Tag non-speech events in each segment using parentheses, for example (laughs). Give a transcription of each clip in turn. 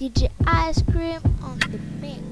DJ Ice Cream on the mix.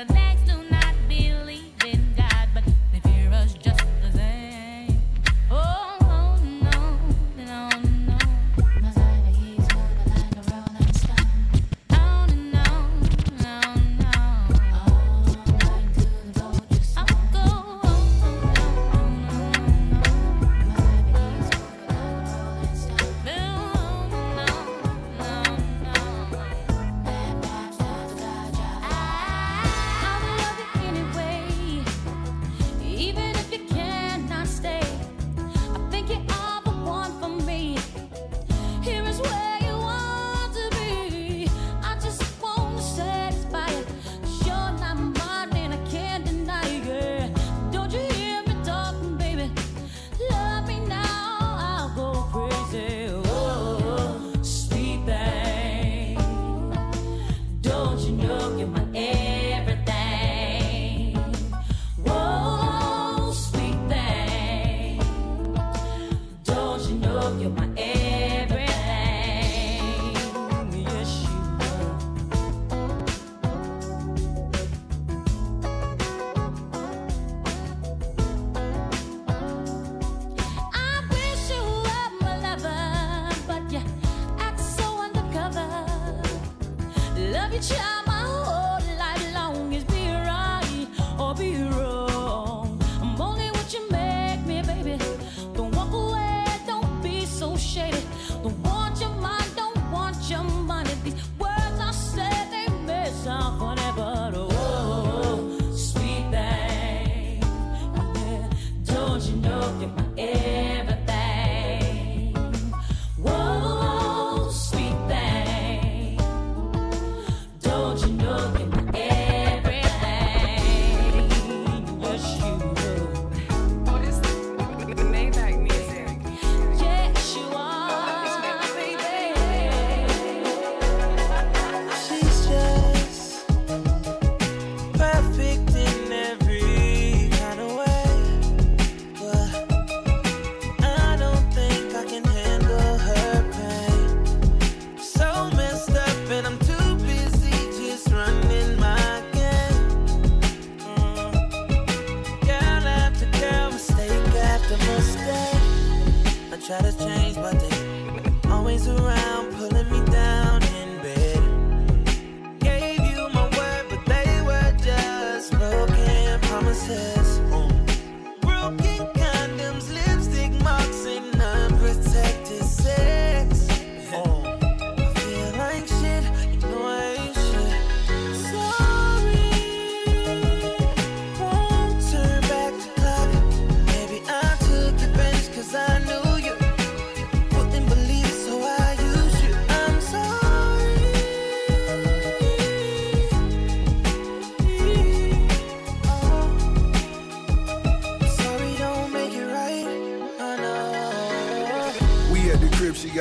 Most intellects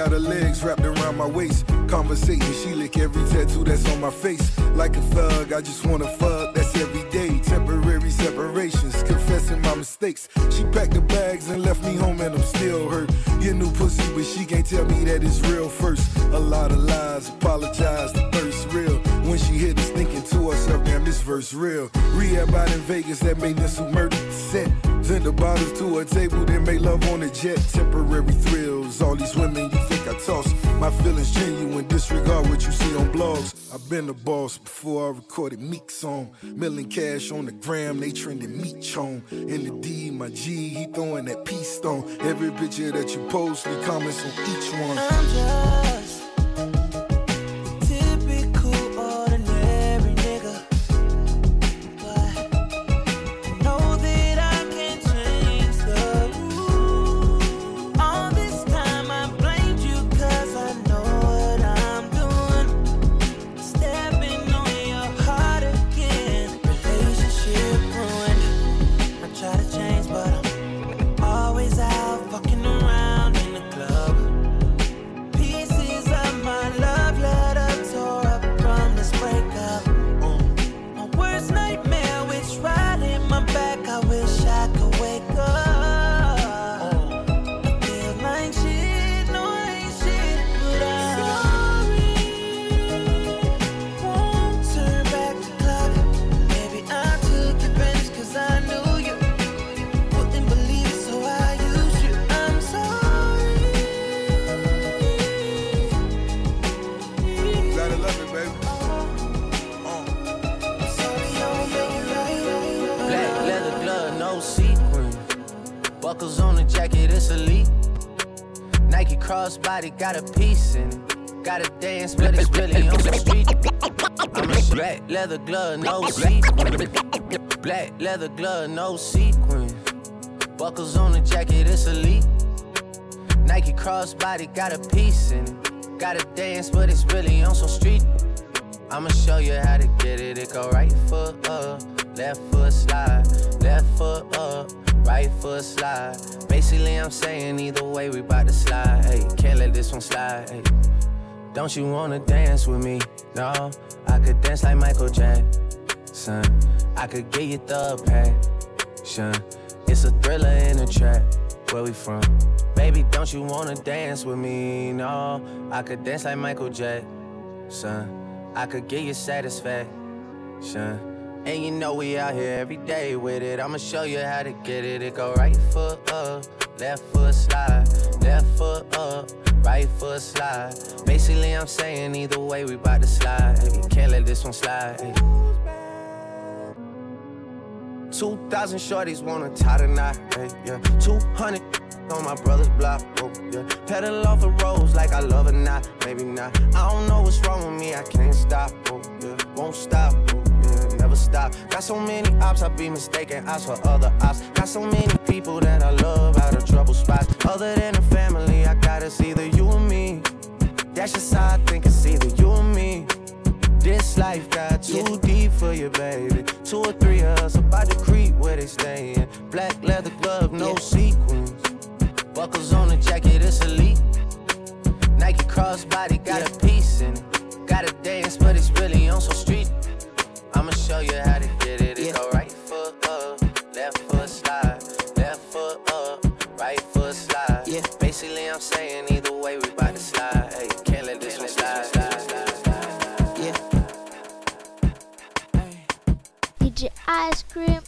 got her legs wrapped around my waist. Conversating, she lick every tattoo that's on my face. Like a thug, I just wanna fuck, that's every day. Temporary separations, confessing my mistakes. She packed the bags and left me home, and I'm still hurt. Get new pussy, but she can't tell me that it's real first. A lot of lies, apologize, the thirst real. When she hit us, thinking to herself, damn, this verse real. Rehab out in Vegas, that made this who murdered set. Send the bottles to a table, then make love on a jet. Temporary thrills, all these women you My feelings genuine, disregard what you see on blogs. I've been the boss before I recorded Meek song. Million cash on the gram, they trending meat chone. In the D, my G, he throwing that peace stone. Every picture that you post, leave comments on each one. Got a piece in it. Gotta dance, but it's really on the street. I'm a black leather glove, no sequin. Black leather glove, no sequin. Buckles on the jacket, it's elite. Nike crossbody got a piece in it. Gotta dance, but it's really on some street. I'ma show you how to get it. It go right foot up, left foot slide, left foot up, right foot slide. Basically, I'm saying either way, we bout to slide. Hey, can't let this one slide. Hey. Don't you wanna dance with me? No, I could dance like Michael Jackson. I could get you the passion. It's a thriller in the track. Where we from? Baby, don't you wanna dance with me? No, I could dance like Michael Jackson. I could give you satisfaction. And you know we out here every day with it. I'ma show you how to get it. It go right foot up, left foot slide, left foot up, right foot slide. Basically, I'm saying either way, we bout to slide. Hey, can't let this one slide. 2,000 shorties wanna tie knot, hey, yeah. 200 on my brother's block, oh, yeah. Pedal off the roads like I love it, not, maybe not. I don't know what's wrong with me, I can't stop, oh, yeah. Won't stop, oh, stop. Got so many ops, I be mistaken ops for other ops. Got so many people that I love out of trouble spots. Other than the family, I got it's either you or me. That's just how I think it's either you or me. This life got too deep for you, baby. Two or three of us about to creep where they stayin'. Black leather glove, no sequins. Buckles on the jacket, it's elite. Nike crossbody got a piece in it. Gotta dance, but it's really on some street. I'ma show you how to get it. It go right foot up, left foot slide, left foot up, right foot slide. Yeah. Basically, I'm saying either way, we bout to slide. Hey, can't let this one slide. slide, slide, slide. Yeah. DJ Ice Cream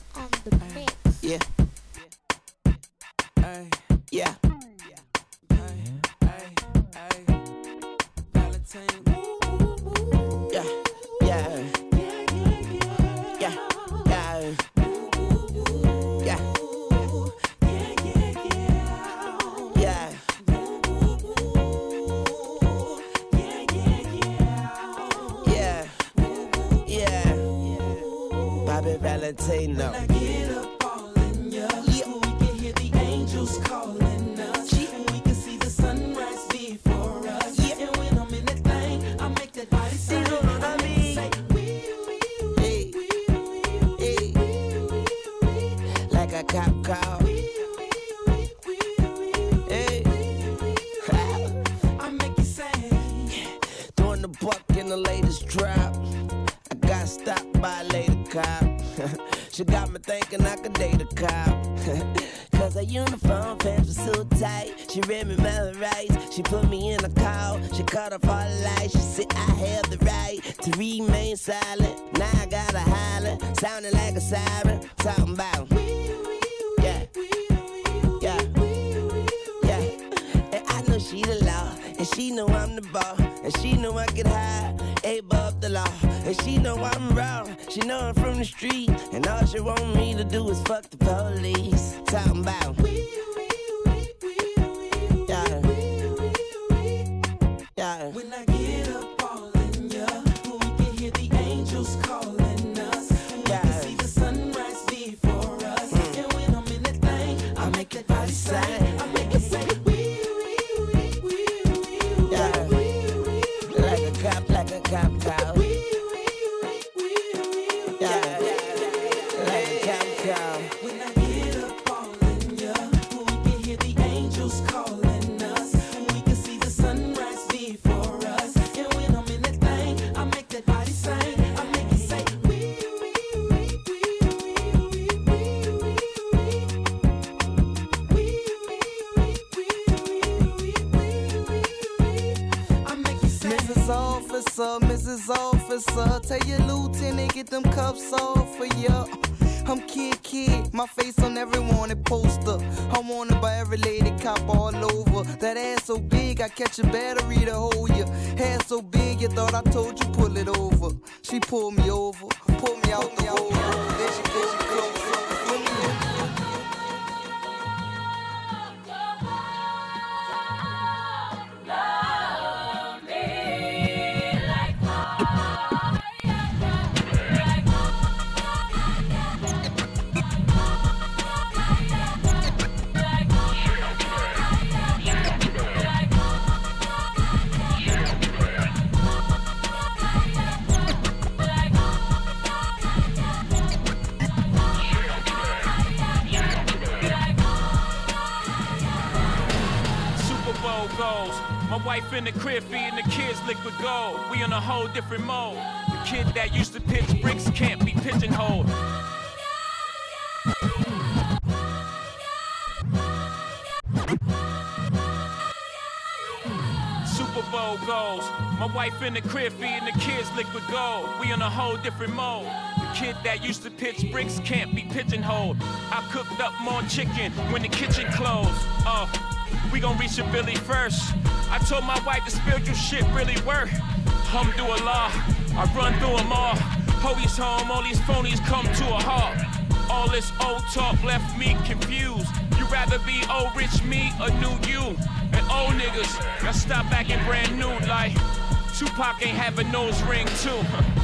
Officer, tell your lieutenant get them cuffs off for ya. I'm kid, kid, my face on every wanted poster. I'm wanted by every lady cop all over. That ass so big, I catch a battery to hold you. Hair so big, you thought I told you pull it over. She pulled me over, pulled me out the hole. Then she, then she close, wife in the crib feeding the kids liquid gold. We on a whole different mode. The kid that used to pitch bricks can't be pigeonholed. Super Bowl goals. My wife in the crib feeding the kids liquid gold. We on a whole different mode. The kid that used to pitch bricks can't be pigeonholed. I cooked up more chicken when the kitchen closed. Oh, we gon' reach a Billy first. I told my wife to spiritual shit really work. Alhamdulillah, I run through them all. Police home, all these phonies come to a halt. All this old talk left me confused. You rather be old rich me or new you? And old niggas, y'all stop acting brand new like Tupac ain't have a nose ring too.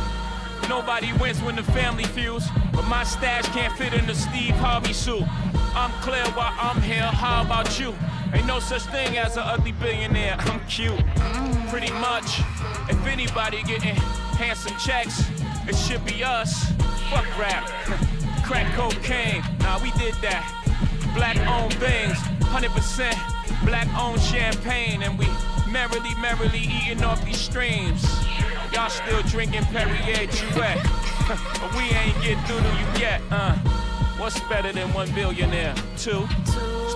(laughs) Nobody wins when the family feels, but my stash can't fit in the Steve Harvey suit. I'm clear while I'm here, how about you? Ain't no such thing as an ugly billionaire, I'm cute. Pretty much, if anybody getting handsome checks, it should be us. Fuck rap, crack cocaine, nah, we did that. Black owned things, 100% black owned champagne, and we merrily, merrily eating off these streams. Y'all still drinking Perrier Jouet, (laughs) but we ain't get through to you yet, uh. What's better than one billionaire? Two.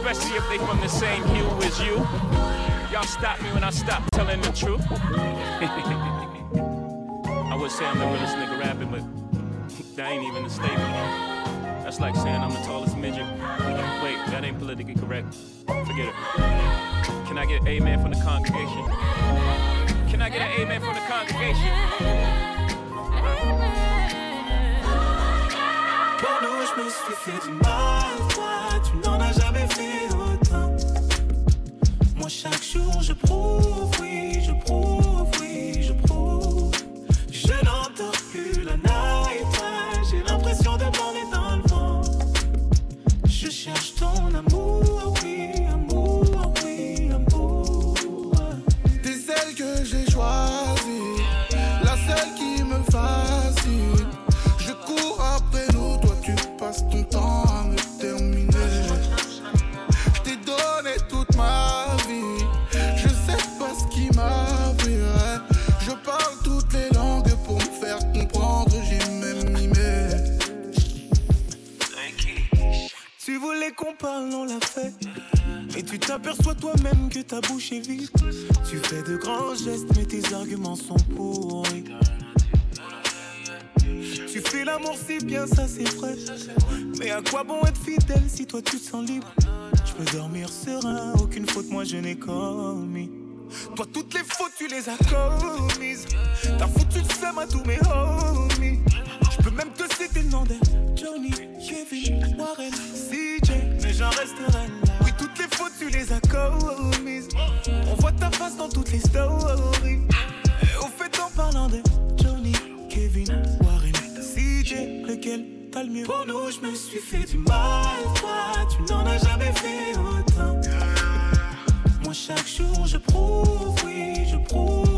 Especially if they from the same hue as you. Y'all stop me when I stop telling the truth. (laughs) I would say I'm the realest nigga rapping, but that ain't even a statement. That's like saying I'm the tallest midget. Wait, that ain't politically correct. Forget it. Can I get an amen from the congregation? Can I get an amen from the congregation? Pour nous, je me suis chaque jour, je prouve, oui, je prouve, on l'a fait. Mais tu t'aperçois toi-même que ta bouche est vide. Tu fais de grands gestes, mais tes arguments sont pourris. Tu fais l'amour si bien, ça c'est vrai. Mais à quoi bon être fidèle si toi tu te sens libre? Je peux dormir serein, aucune faute moi je n'ai commis. Toi, toutes les fautes, tu les as commises. T'as foutu le seum à tous mes homies. Je peux même te citer le nom Johnny, Kevin, Warren, j'en resterai là. Oui, toutes les fautes, tu les as commises. On voit ta face dans toutes les stories. Et au fait, en parlant de Johnny, Kevin, Warren, CJ, lequel t'as le mieux? Pour nous, je me suis fait du mal. Toi, tu n'en as jamais fait autant. Moi, chaque jour, je prouve, oui, je prouve,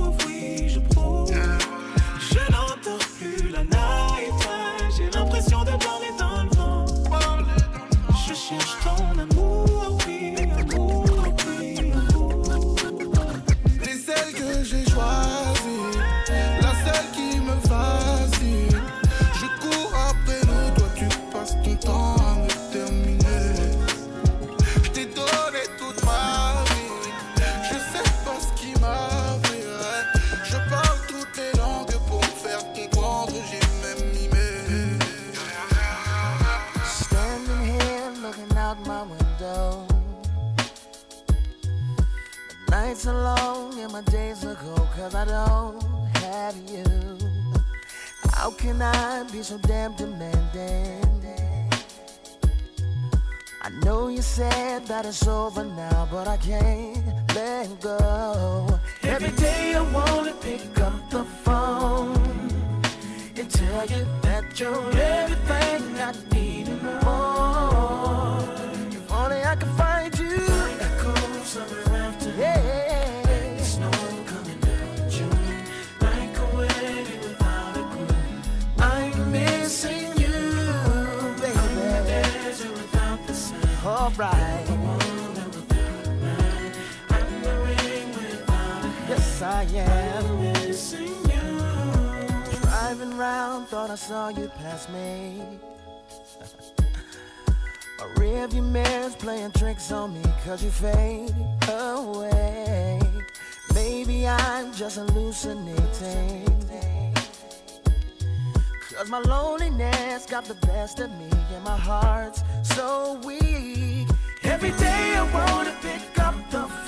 cause I don't have you. How can I be so damn demanding? I know you said that it's over now, but I can't let go. Every day I wanna pick up the phone and tell you that you're everything I need and more. If only I could find Pass me. (laughs) My rearview mirror's playing tricks on me cause you fade away. Maybe I'm just hallucinating. Cause my loneliness got the best of me and my heart's so weak. Every day I wanna pick up the phone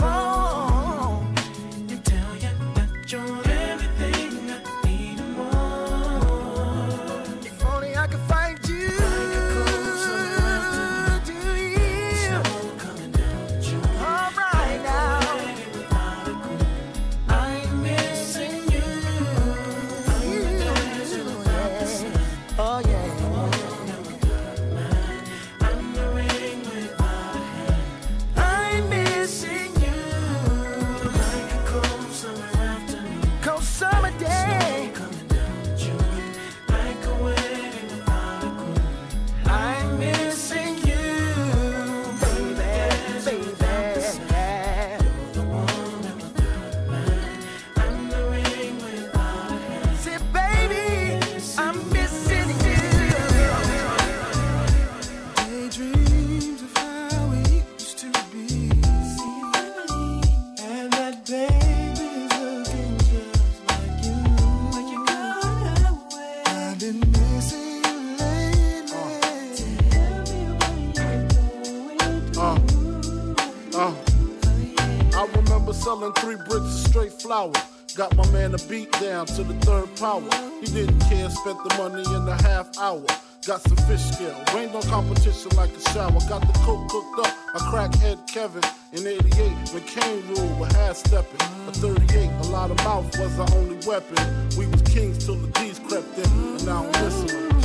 selling three bricks of straight flour. Got my man a beat down to the third power. He didn't care, spent the money in a half hour. Got some fish scale, rained on competition like a shower. Got the coke cooked up, a crackhead Kevin. In 88, when Kane ruled with half stepping. A 38, a lot of mouth was our only weapon. We was kings till the D's crept in, and now I'm listening.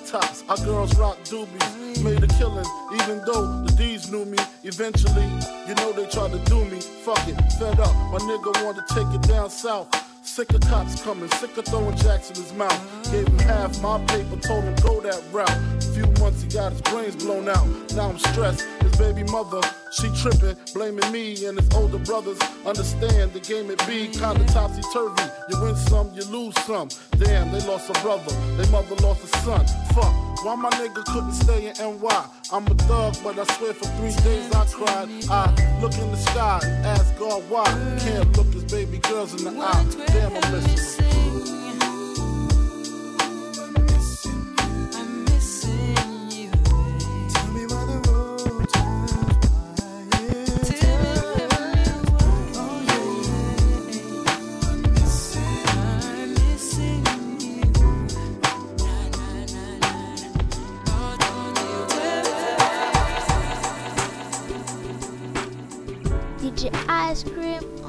Flat tops, our girls rock doobies. Made a killing, Even though the D's knew me, eventually, you know they tried to do me. Fuck it, fed up. My nigga wanted to take it down south. Sick of cops coming, sick of throwing jacks in his mouth. Gave him half my paper, told him go that route. A few months he got his brains blown out. Now I'm stressed. Baby mother, she tripping, blaming me and his older brothers. Understand the game it be kinda topsy turvy. You win some, you lose some. Damn, they lost a brother, they mother lost a son. Fuck. Why my nigga couldn't stay in NY? I'm a thug, but I swear for three days I cried. I look in the sky, ask God why. Can't look his baby girls in the eye. Damn, I miss him. DJ Ice Cream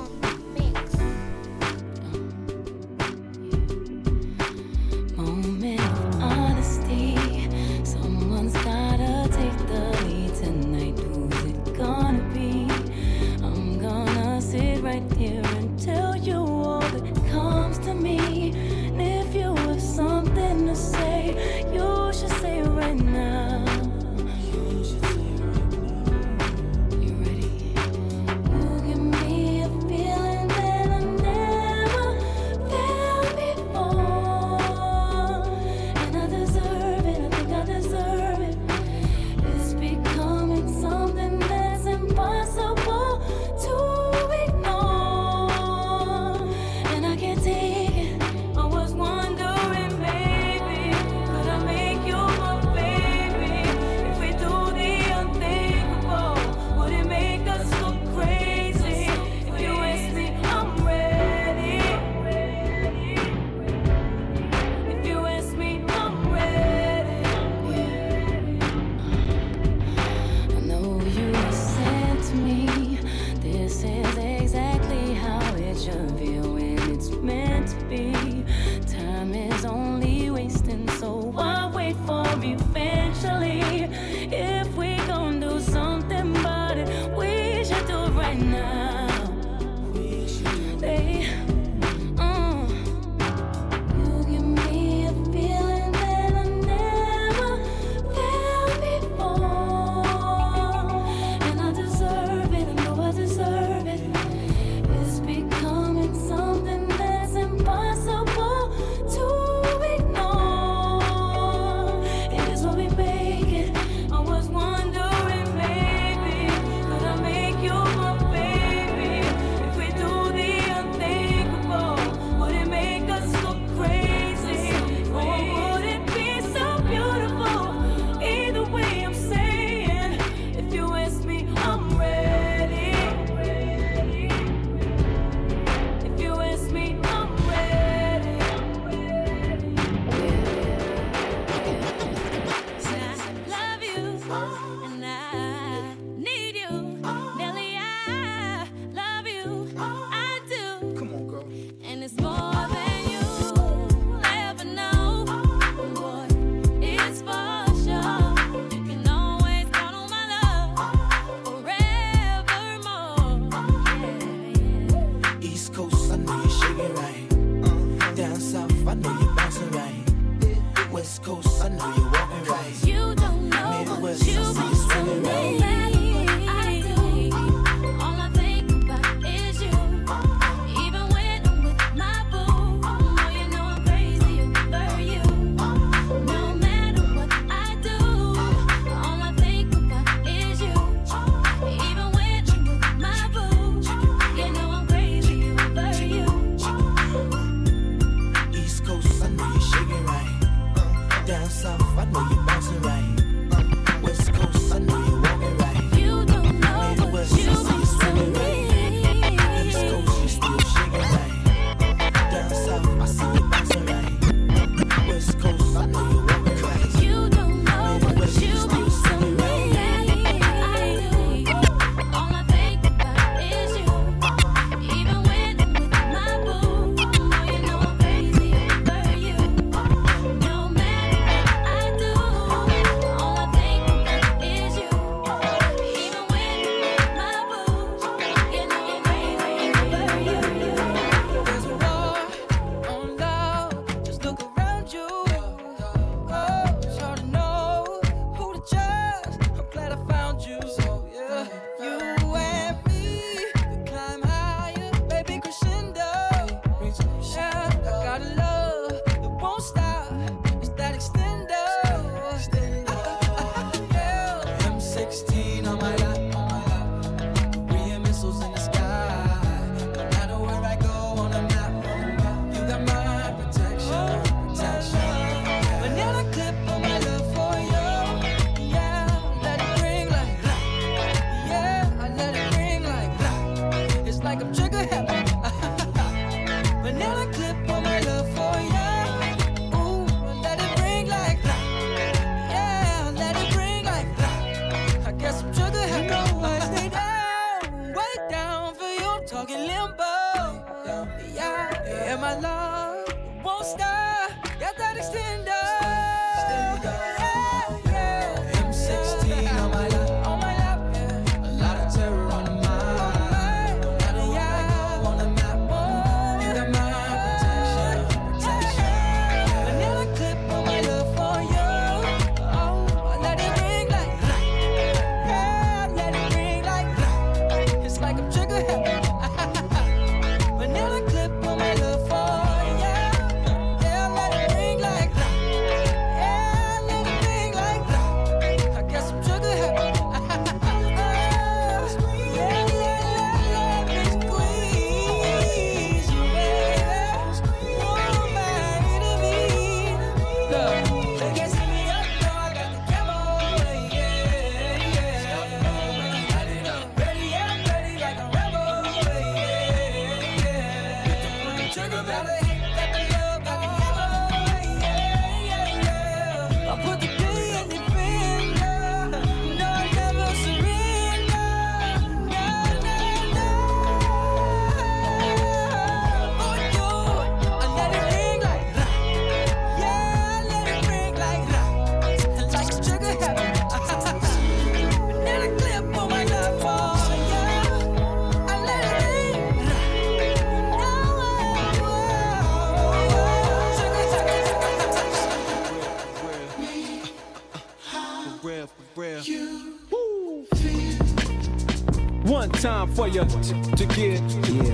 for you to, to get,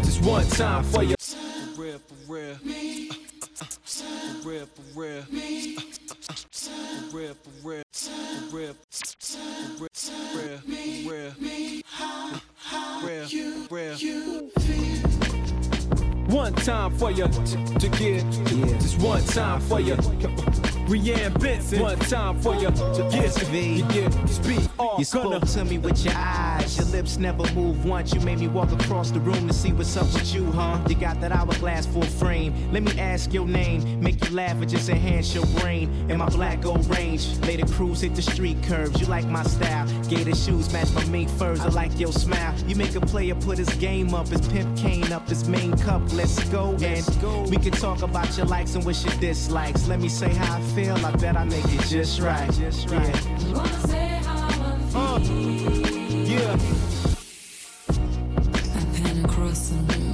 just one time for you. For real, for real. For real, for real. For real, for real. For real, for real, for real, for real. Real, for real. One time for you to, to get, just one time for you. Rianne Benson, one time for you to get, yeah, yeah. Speak all You spoke to me with your eyes. Your lips never move once. You made me walk across the room to see what's up with you, huh? You got that hourglass full frame. Let me ask your name. Make you laugh or just enhance your brain. In my black gold range. Later cruise hit the street curves. You like my style. Gator shoes match my mink furs. I like your smile. You make a player put his game up. His pimp cane up. His main cup. Let's go. And we can talk about your likes and what's your dislikes. Let me say how I feel. I bet I make it just right. Just right. Uh, yeah. Pen across the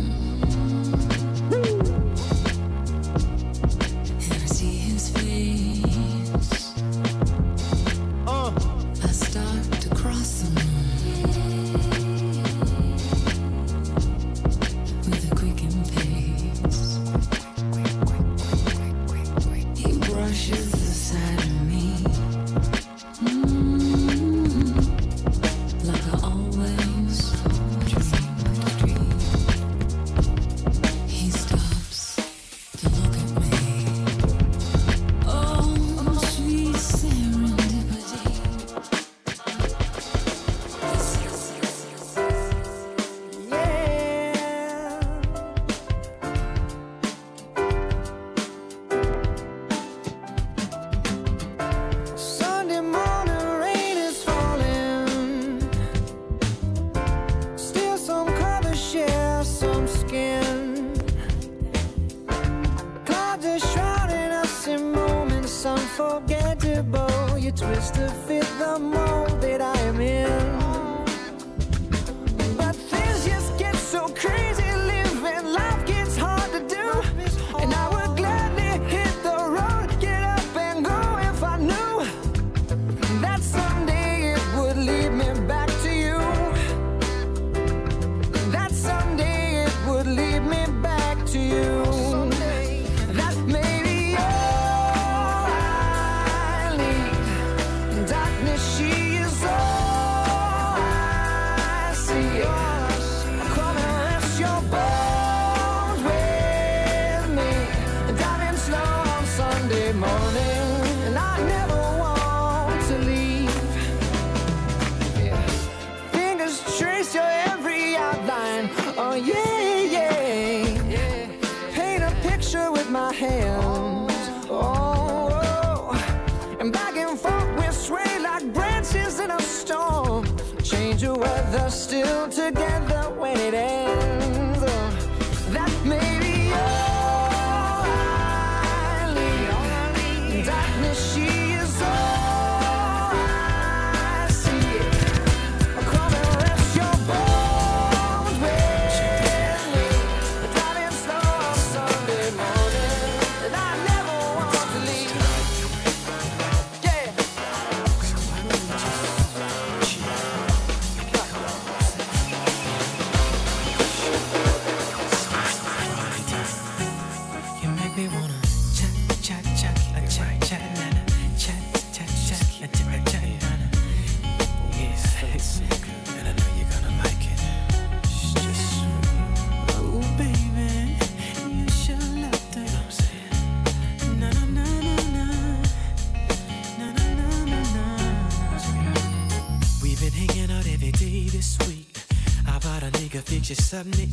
together when it ends.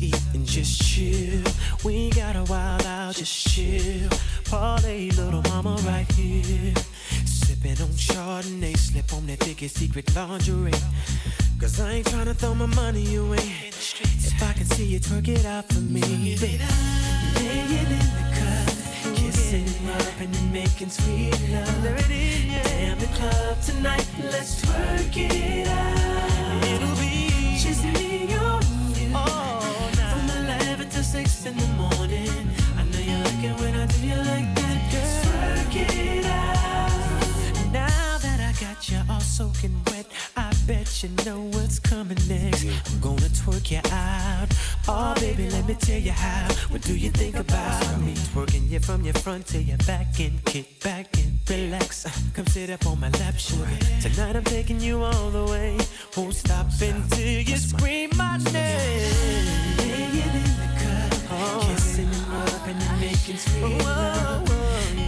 Eat and just chill? We got a wild out, just chill. Parlay, little mama right here. Sipping on Chardonnay, slip on that thickest secret lingerie. Cause I ain't tryna throw my money away. If I can see you twerk it out for me, baby. Laying in the cut, kissing up and making sweet love. Damn the club tonight, let's twerk it out. It'll be just me 11 to 6 in the morning. I know you like it when I do you like that, girl. Twerk it out. Now that I got you all soaking wet, I bet you know what's coming next. I'm gonna twerk you out. Oh, baby, let me tell you how. What do you think about me? Twerking you from your front to your back and kick back and relax. Uh, Come sit up on my lap, sugar. Tonight I'm taking you all the way. Won't stop until you scream my name. Then making sweet love.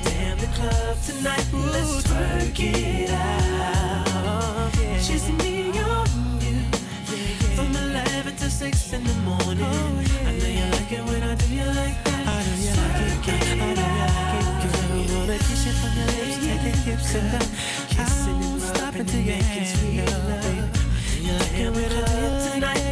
Damn the club tonight, let's twerk it out. Just me on you, from 11 to 6 in the morning. I know you like it when I do you like that. I know you like it, girl. I know you like it, girl. Wanna kiss you from your lips, take your hips and down. Kissing and stop until you making sweet love. You like it when I do it tonight, let's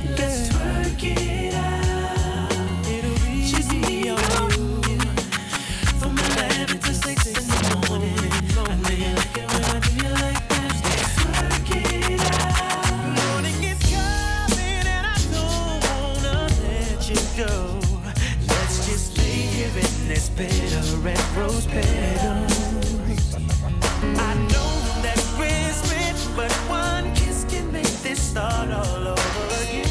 of red rose petals. I know that kiss can make this start all over again.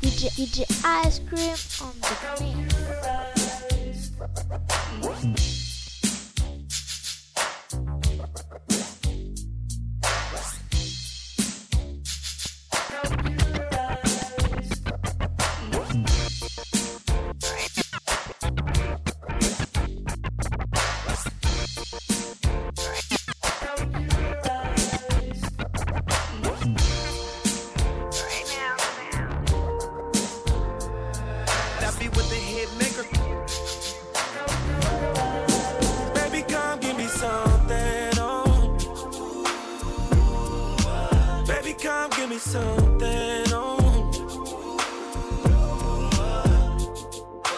DJ Ice Cream be with the hit maker. Baby, come give me something, oh. Baby, come give me something, oh.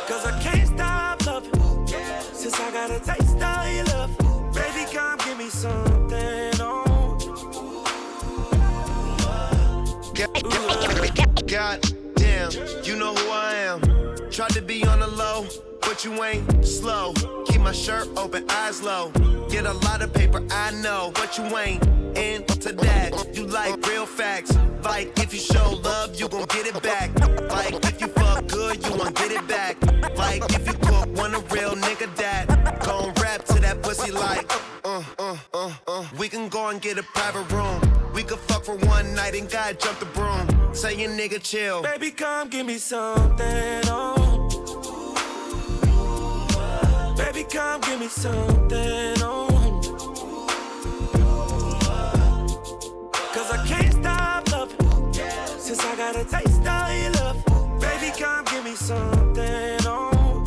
Cause I can't stop loving since I got a taste of your love. Baby, come give me something, oh. Uh, God damn, you know who I. Tried to be on the low, but you ain't slow. Keep my shirt open, eyes low. Get a lot of paper, I know, but you ain't into that. You like real facts. Like if you show love, you gon' get it back. Like if you fuck good, you gon' get it back. Like if you cook, want a real nigga that gon' rap to that pussy like. Uh, uh, uh, uh. We can go and get a private room. We could fuck for one night and God jump the broom. Say your nigga chill. Baby, come give me something, oh. Baby, come give me something, oh. Cause I can't stop loving since I got a taste of your love. Baby, come give me something, oh.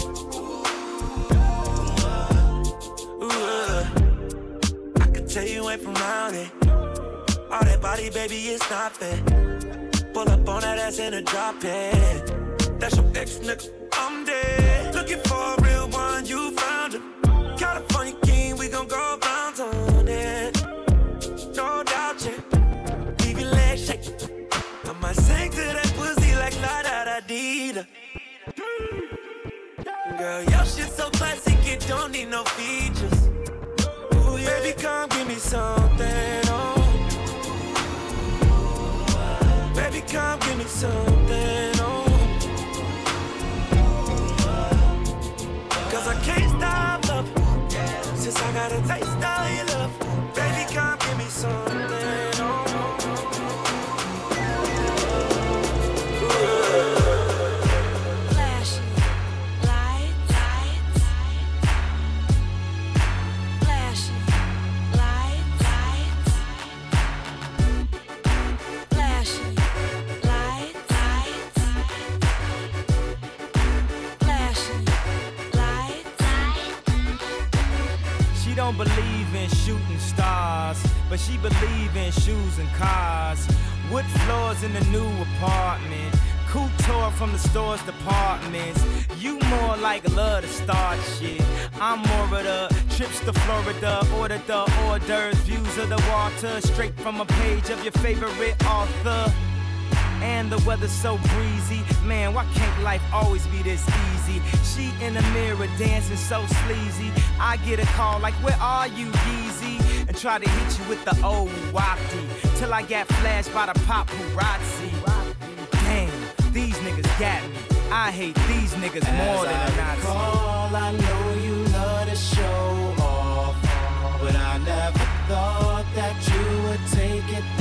Ooh. I can tell you ain't from round it. All that body, baby, it's not fair. Pull up on that ass in a drop it. That's your ex nigga. I'm dead. Looking for a real one, you found him. California king, we gon' go bounce on it. No doubt, yeah. Leave your legs shake. I might sing to that pussy like la da da dee da. Girl, your shit so classic, it don't need no features. Ooh, yeah. Baby, come give me something, oh. Baby, come give me something, store's departments. You more like love to start shit. I'm more of the trips to Florida, order the hors d'oeuvres, views of the water, straight from a page of your favorite author. And the weather's so breezy. Man, why can't life always be this easy? She in the mirror dancing so sleazy. I get a call like, Where are you, Yeezy? And try to hit you with the old wafty. Till I got flashed by the paparazzi. Niggas got me. I hate these niggas more than a As I Nazi. recall, I know you love to show off, but I never thought that you would take it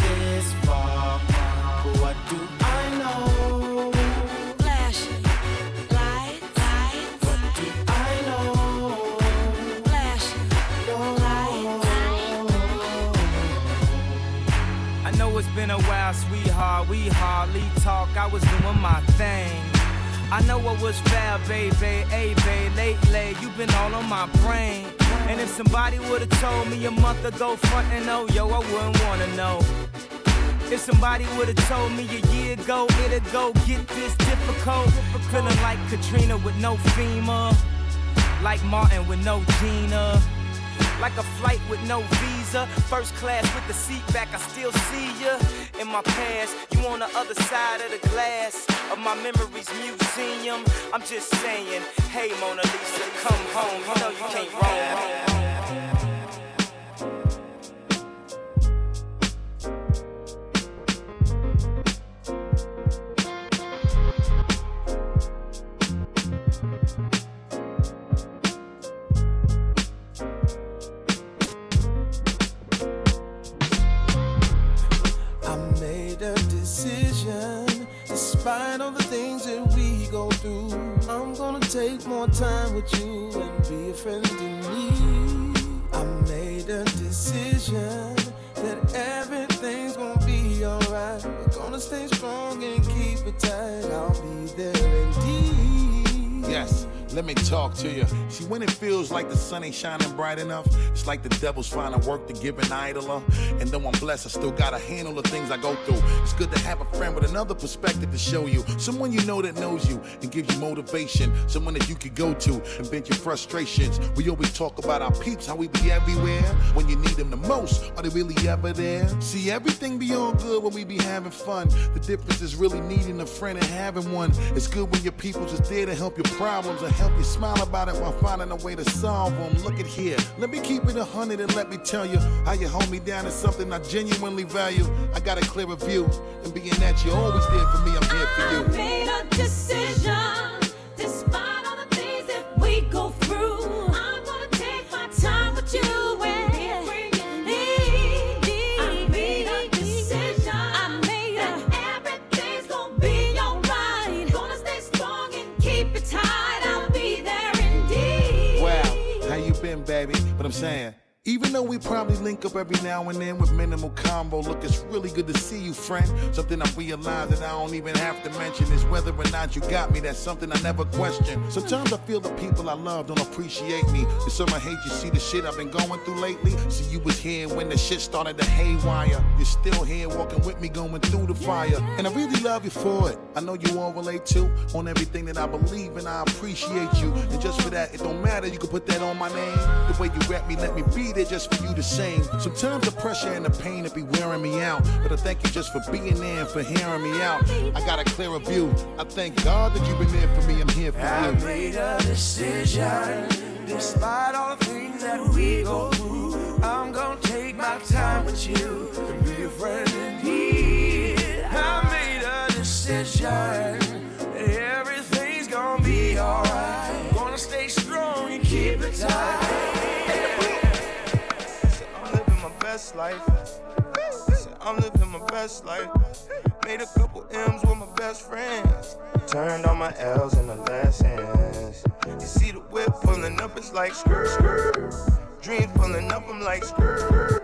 sweetheart. We hardly talk. I was doing my thing. I know what was fair, baby. Hey, babe, lately you been all on my brain. And if somebody would've told me a month ago, front and oh, yo, I wouldn't wanna know. If somebody would've told me a year ago, it'd go get this difficult. Feeling like Katrina with no FEMA. Like Martin with no Gina. Like a flight with no visa. First class with the seat back, I still see ya. In my past, you on the other side of the glass of my memories museum. I'm just saying, hey Mona Lisa, come home. You know you can't roam. Despite all the things that we go through. I'm gonna take more time with you and be a friend to me. I made a decision that everything's gonna be alright. We're gonna stay strong and keep it tight. I'll be there indeed. Yes, let me talk to you. See, when it feels like the sun ain't shining bright enough, it's like the devil's finding work to give an idler. And though I'm blessed, I still gotta handle the things I go through. It's good to have a friend with another perspective to show you. Someone you know that knows you and gives you motivation. Someone that you could go to and vent your frustrations. We always talk about our peeps, how we be everywhere. When you need them the most, are they really ever there? See, everything be all good when we be having fun. The difference is really needing a friend and having one. It's good when your people's just there to help your problems and help you smile about it while finding a way to solve them. Look at here. Let me keep it a hundred and let me tell you how you hold me down is something I genuinely value. I got a clearer view, and being that you're always there for me, I'm here for you. I made a decision, Even though we probably link up every now and then with minimal combo, look, it's really good to see you, friend. Something I realize that I don't even have to mention is whether or not you got me. That's something I never question. Sometimes I feel the people I love don't appreciate me. And some I hate you see the shit I've been going through lately. See, you was here when the shit started to haywire. You're still here walking with me going through the fire. And I really love you for it. I know you all relate to on everything that I believe and I appreciate you. And just for that, it don't matter. You can put that on my name. The way you rap me, let me be there just for you to sing. Sometimes the pressure and the pain it be wearing me out. But I thank you just for being there and for hearing me out. I got a clearer view. I thank God that you've been there for me. I'm here for I you. made a decision, despite all the things that we go through. I'm gonna take my time with you and be a friend indeed. I made a decision, everything's gonna be alright. Gonna stay strong and keep it tight. Best life. Said I'm living my best life. Made a couple M's with my best friends. Turned all my L's into lessons. You see the whip pulling up, it's like skirt, skirt. Dreams pulling up, I'm like skirt.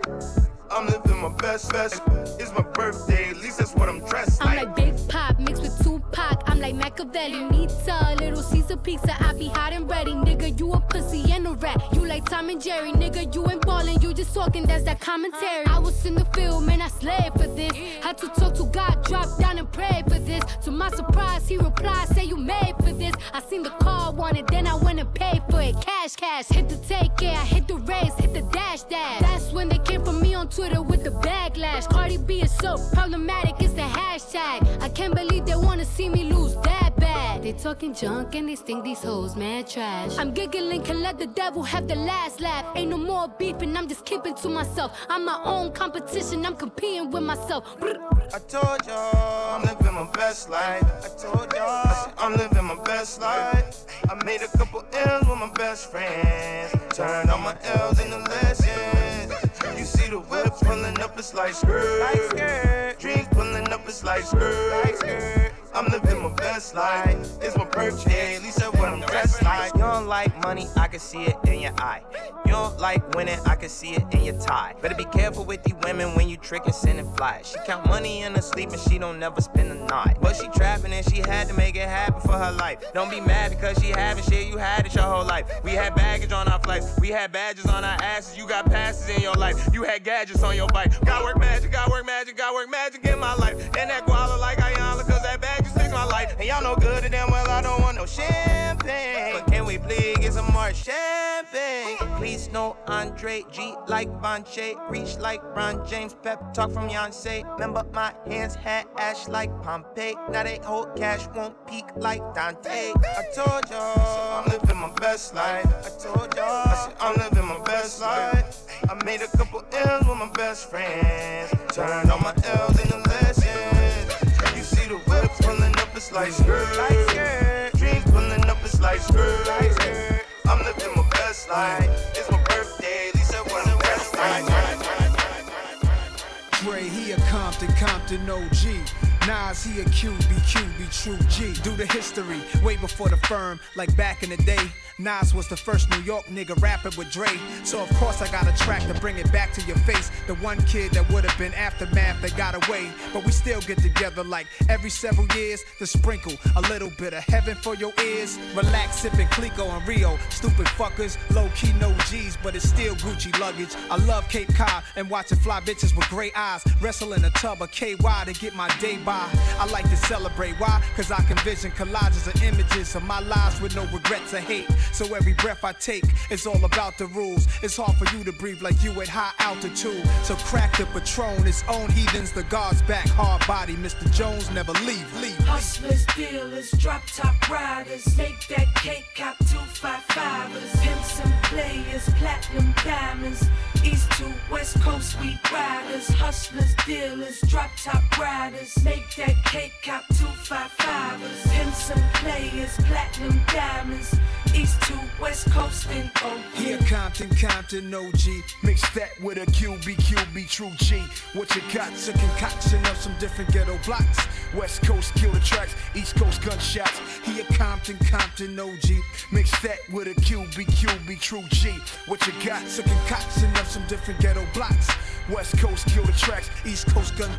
I'm living my best, best. It's my birthday, at least that's what I'm dressed I'm like. like Big Pop I'm like Machiavelli, Nita, Little Caesar pizza. I be hot and ready, nigga. You a pussy and a rat. You like Tom and Jerry. Nigga, you ain't ballin', you just talking, that's that commentary. I was in the field, man, I slaved for this. Had to talk to God, drop down and pray for this. To my surprise, he replied, say you made for this. I seen the car, wanted, then I went and paid for it. Cash, cash, hit the take it, I hit the race, hit the dash, dash. That's when they came for me on Twitter with the backlash. Cardi B is so problematic, it's the hashtag. I can't believe they wanna see me lose that bad. They talking junk and they think these hoes mad trash. I'm giggling, can let the devil have the last laugh. Ain't no more beefing, I'm just keeping to myself. I'm my own competition, I'm competing with myself. I told y'all I'm living my best life. I told y'all I I'm living my best life. I made a couple M's with my best friends. Turned all my L's into lessons. You see the whip pulling up, it's like skirt. Dreams pulling up, it's like skirt. I'm living my best life. It's my birthday, at least that's what I'm dressed like. You don't like money, I can see it in your eye. You don't like winning, I can see it in your tie. Better be careful with these women when you trickin', sending flies. She count money in her sleep and she don't never spend the night. But she trapping and she had to make it happen for her life. Don't be mad because she having shit, you had it your whole life. We had baggage on our flights, we had badges on our asses. You got passes in your life, you had gadgets on your bike. Got work magic, got work magic, got work magic in my life. And that guala like Ayala, cause that bag my life. And y'all know good and damn well I don't want no champagne. But can we please get some more champagne? Please no Andre G like Vonche, reach like Ron James, pep talk from Yonsei. Remember my hands had ash like Pompeii. Now they hold cash, won't peak like Dante. I told y'all I'm living my best life. I told y'all I said, I'm living my best life. I made a couple L's with my best friends. Turned all my L's into lessons. It's like skirt. Dreams pulling up, it's like skirt. I'm living my best life. It's my birthday, at least I want best life. Dre, he a Compton, Compton OG. Nas, he a QB, QB, true G. Do the history, way before the firm, like back in the day. Nas was the first New York nigga rapping with Dre. So of course I got a track to bring it back to your face. The one kid that would have been aftermath that got away. But we still get together like every several years to sprinkle a little bit of heaven for your ears. Relax, sipping Clicquot and Rio. Stupid fuckers, low key no G's, but it's still Gucci luggage. I love Cape Cod and watching fly bitches with gray eyes. Wrestle in a tub of KY to get my day by. I like to celebrate. Why? Cause I can vision collages of images of my lives with no regrets or hate. So every breath I take is all about the rules. It's hard for you to breathe like you at high altitude. So crack the patron, its own heathens, the guards back, hard body. Mr. Jones never leave, leave. Hustlers, dealers, drop top riders, make that cake cop two five fivers, pimps and players, platinum diamonds, east to west coast we riders, hustlers, dealers, drop top riders, make that cake cop two five fivers, pimps and players, platinum diamonds, east to west coast and oh Here Compton, Compton OG. Mix that with a QB, QB, true G. What you got's a concoction of some different ghetto blocks. West Coast killer tracks, East Coast gunshots. Here Compton, Compton OG. Mix that with a QB, QB, true G. What you got's a concoction of some different ghetto blocks. West Coast killer tracks, East Coast gun.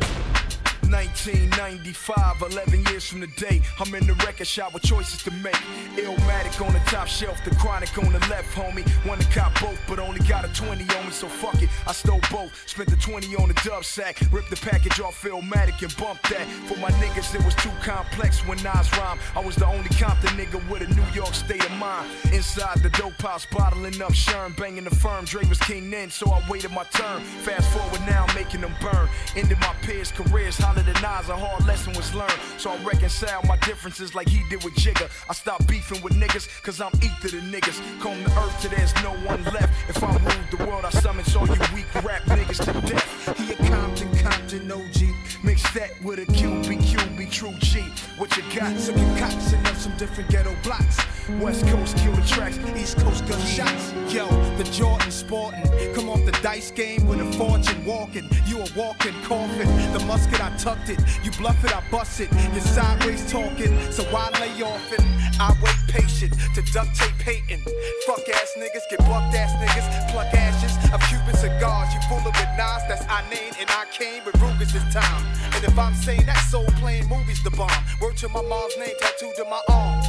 1995, 11 years from the day. I'm in the record shop with choices to make. Illmatic on the top shelf, the chronic on the left, homie. Wanna cop both, but only got a 20 on me, so fuck it. I stole both, spent the 20 on the dub sack. Ripped the package off Illmatic and bumped that. For my niggas, it was too complex when Nas rhyme. I was the only Compton nigga with a New York state of mind. Inside the dope house, bottling up Sherm, banging the firm. Dre was king then, so I waited my turn. Fast forward now, making them burn. Ended my peers' careers, holler than Nas, a hard lesson was learned. So I reconcile my differences like he did with Jigga. I stopped beefing with niggas, cause I'm ether the niggas. Comb the earth till there's no one left. If I ruled the world, I summons all you weak rap niggas to death. He a Compton, Compton OG. Mix that with a QB, QB, true G. What you got? So concoction of some different ghetto blocks. West Coast kill the tracks, East Coast gunshots. Yo, the Jordan sporting. Come off the dice game with a fortune walking. You a walking coffin. The musket, I tucked it. You bluff it, I bust it. You're sideways talking, so why lay off it? I wait patient to duct tape hating. Fuck ass niggas, get bucked ass niggas. Pluck ashes of Cuban cigars. You of with Nas, that's I named and I came with Rugas this time. And if I'm saying that soul playing movies the bomb, word to my mom's name tattooed to my arm.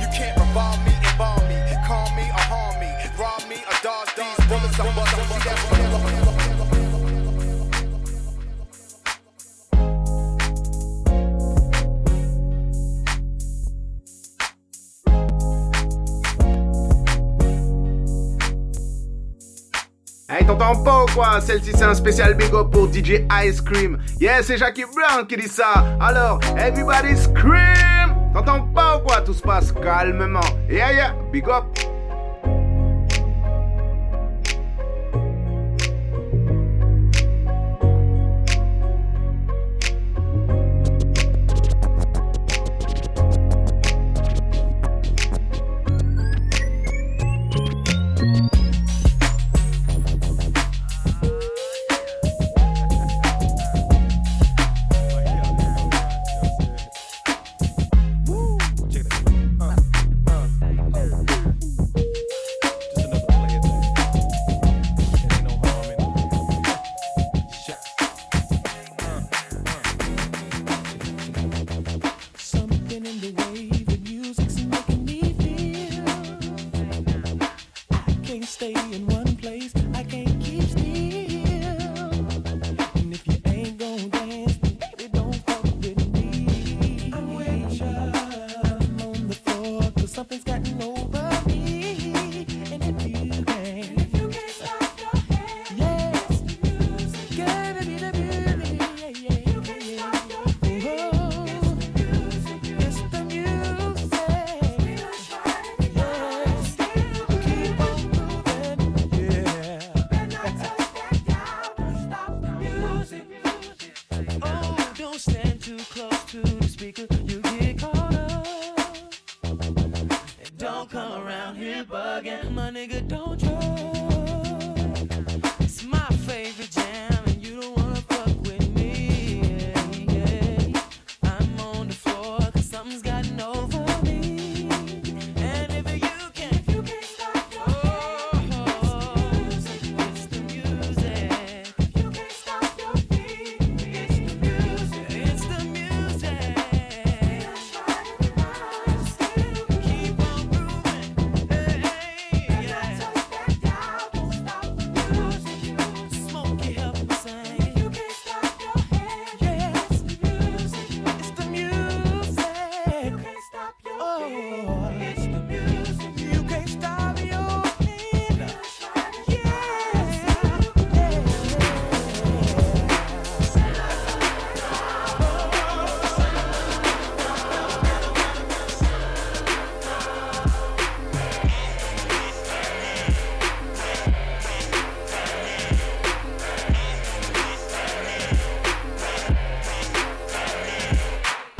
You can't revolve me, t'entends pas ou quoi? Celle-ci c'est un spécial big up pour DJ Ice Cream. Yeah, c'est Jackie Brown qui dit ça. Alors, everybody scream T'entends pas ou quoi? Tout se passe calmement. Yeah, yeah, big up stay in one place.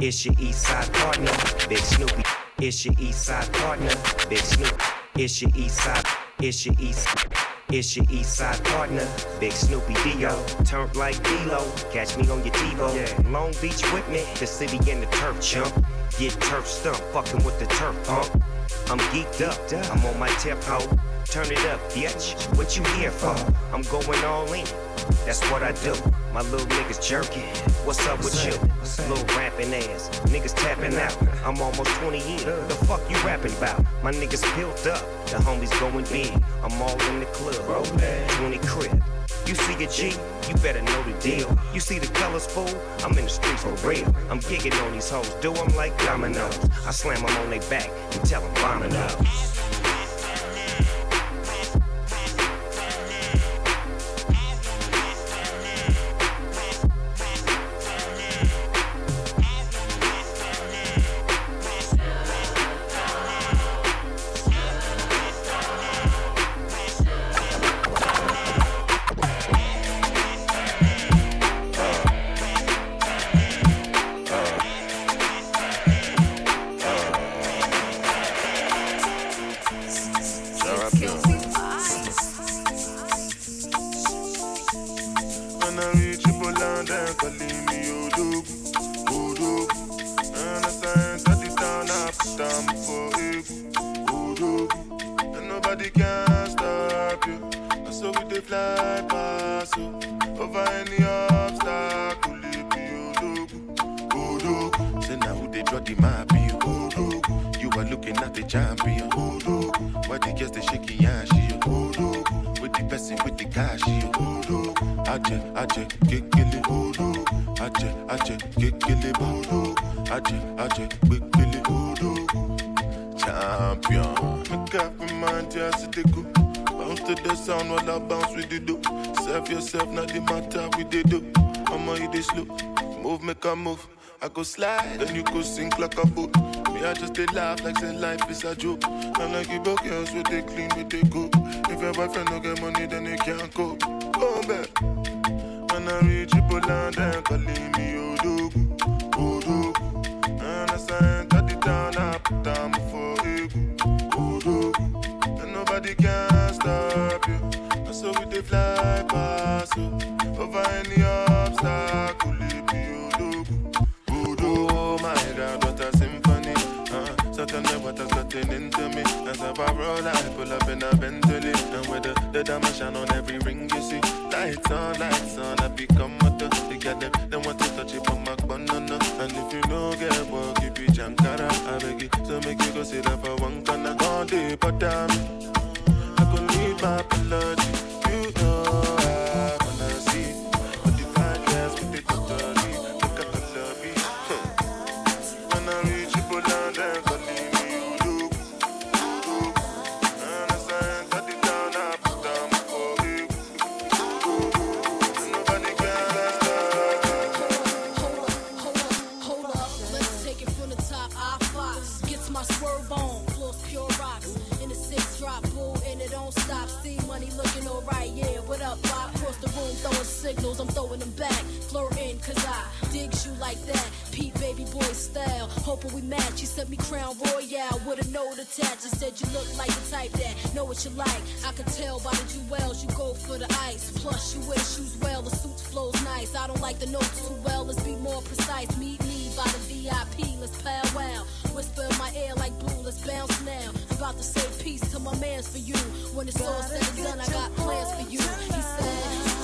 It's your east side partner, Big Snoopy. It's your east side partner, Big Snoop. It's your east side. It's your east. It's your east side partner, Big Snoopy Dio. Turned like D-Lo, catch me on your TiVo. Long Beach with me, the city and the turf chump. Get turf stump, fucking with the turf pump. I'm geeked up, I'm on my tip hoe. Turn it up, bitch. What you here for? I'm going all in. That's what I do. My little niggas jerking. What's up with you? Little rapping ass. Niggas tapping out. I'm almost 20 in. The fuck you rapping about? My niggas built up. The homies going big. I'm all in the club. 20 crib. You see a G, you better know the deal. You see the colors, fool? I'm in the streets for real. I'm gigging on these hoes, do 'em like dominoes. I slam 'em on their back and tell 'em bombing up. Kekele, Odogwu. Aje, aje, kekele, Odogwu. Aje, aje, kekele, Odogwu. Champion. Make up your mind, just to go. Bounce to the sound while I bounce with the do. Serve yourself, not the matter with the do. I'ma eat this slow. Move, make a move. I go slide, then you go sink like a boat. Me, I just they laugh like say life is a joke. And like you broke girls with they clean, with they go. If your boyfriend don't get money, then they can't cope. Go back. Pull on them, calling me Odogwu, Odogwu. And I sign, cut it down, I put down for Egu, Odogwu. And nobody can stop you. And so we they fly past you. Over any obstacle, it be Odogwu, what has gotten into me. As I roll, I pull up in a Bentley. And with the, the diamond shine on every ring you see. Lights on, lights on, I become mother. They get them, they want to touch it from my banana. And if you know get work, you be jankara. I beg you, so make you go sit up for one corner. All day, but damn, I could need my blood. You know like that. Pete baby boy style, hoping we match. You sent me crown royale with a note attached. You said you look like the type that know what you like. I could tell by the jewels, you go for the ice. Plus, you wear shoes well, the suit flows nice. I don't like the notes too well, let's be more precise. Meet me by the VIP, let's powwow. Whisper in my ear like blue, let's bounce now. I'm about to say peace to my mans for you. When it's all said and done, I got plans for you. He said.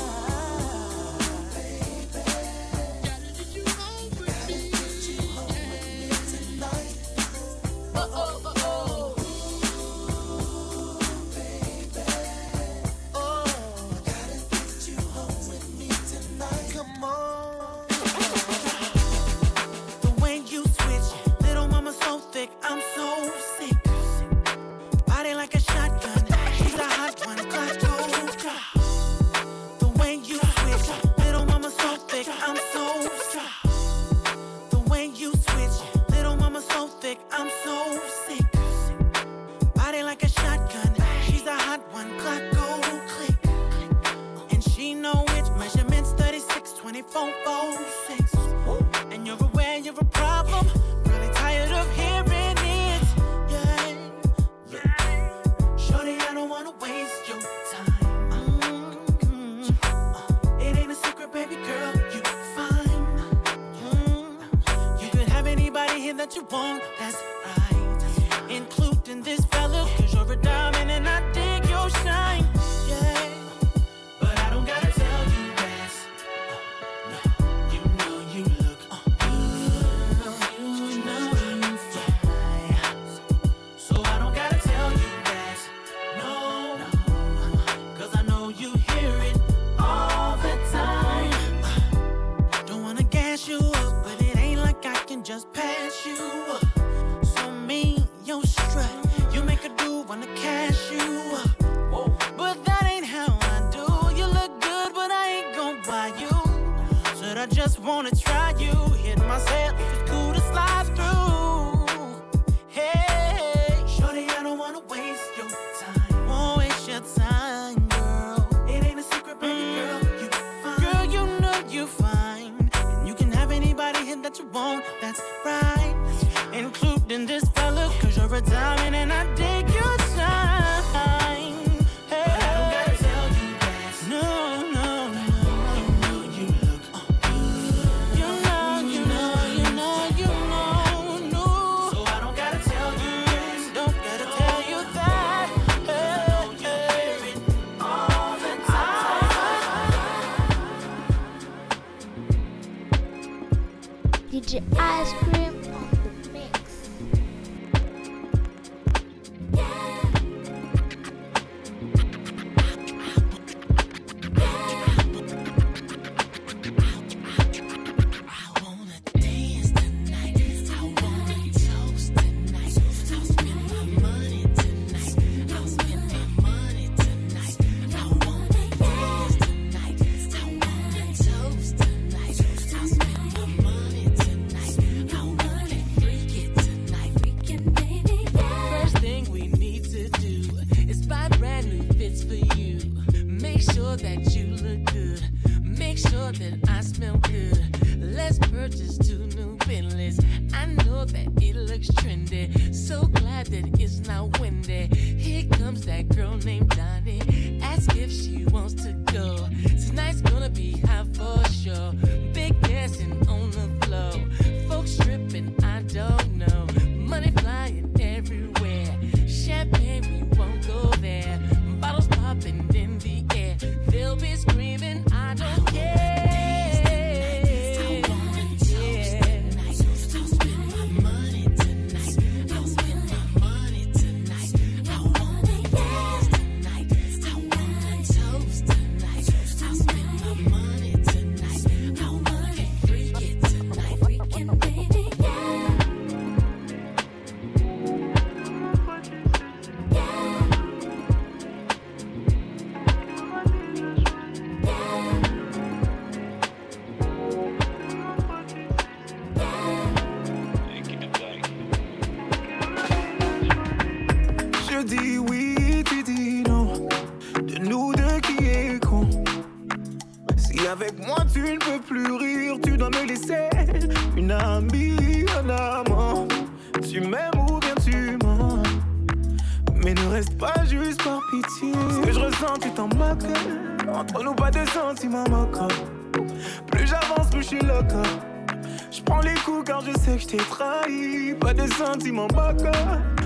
sentiment, baka.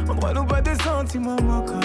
On droit, nous pas des sentiments, moka.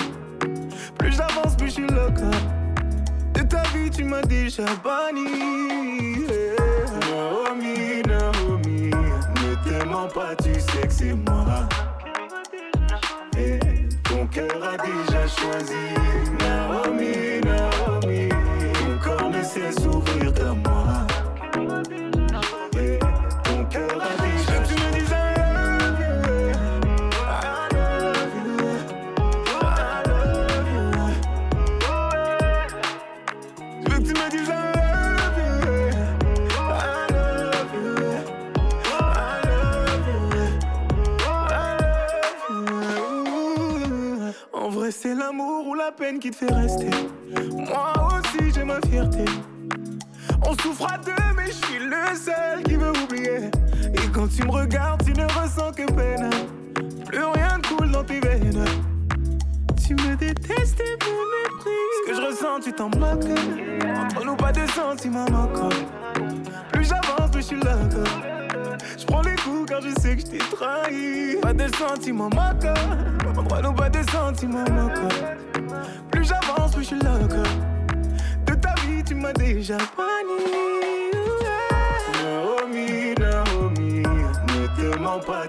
C'est l'amour ou la peine qui te fait rester. Moi aussi j'ai ma fierté. On souffre à deux, mais je suis le seul qui veut oublier. Et quand tu me regardes, tu ne ressens que peine. Plus rien ne coule dans tes veines. Tu me détestes et me méprises. Ce que je ressens, tu t'en bloques. Entre nous, pas de sentiments manquants. Plus j'avance, plus je suis là. encore car je sais que je t'ai trahi. Pas de sentiments, maca. Moi non, pas de sentiments, maca. Plus j'avance, plus je suis loca. De ta vie, tu m'as déjà banni. Naomi, Naomi, ne te mens pas,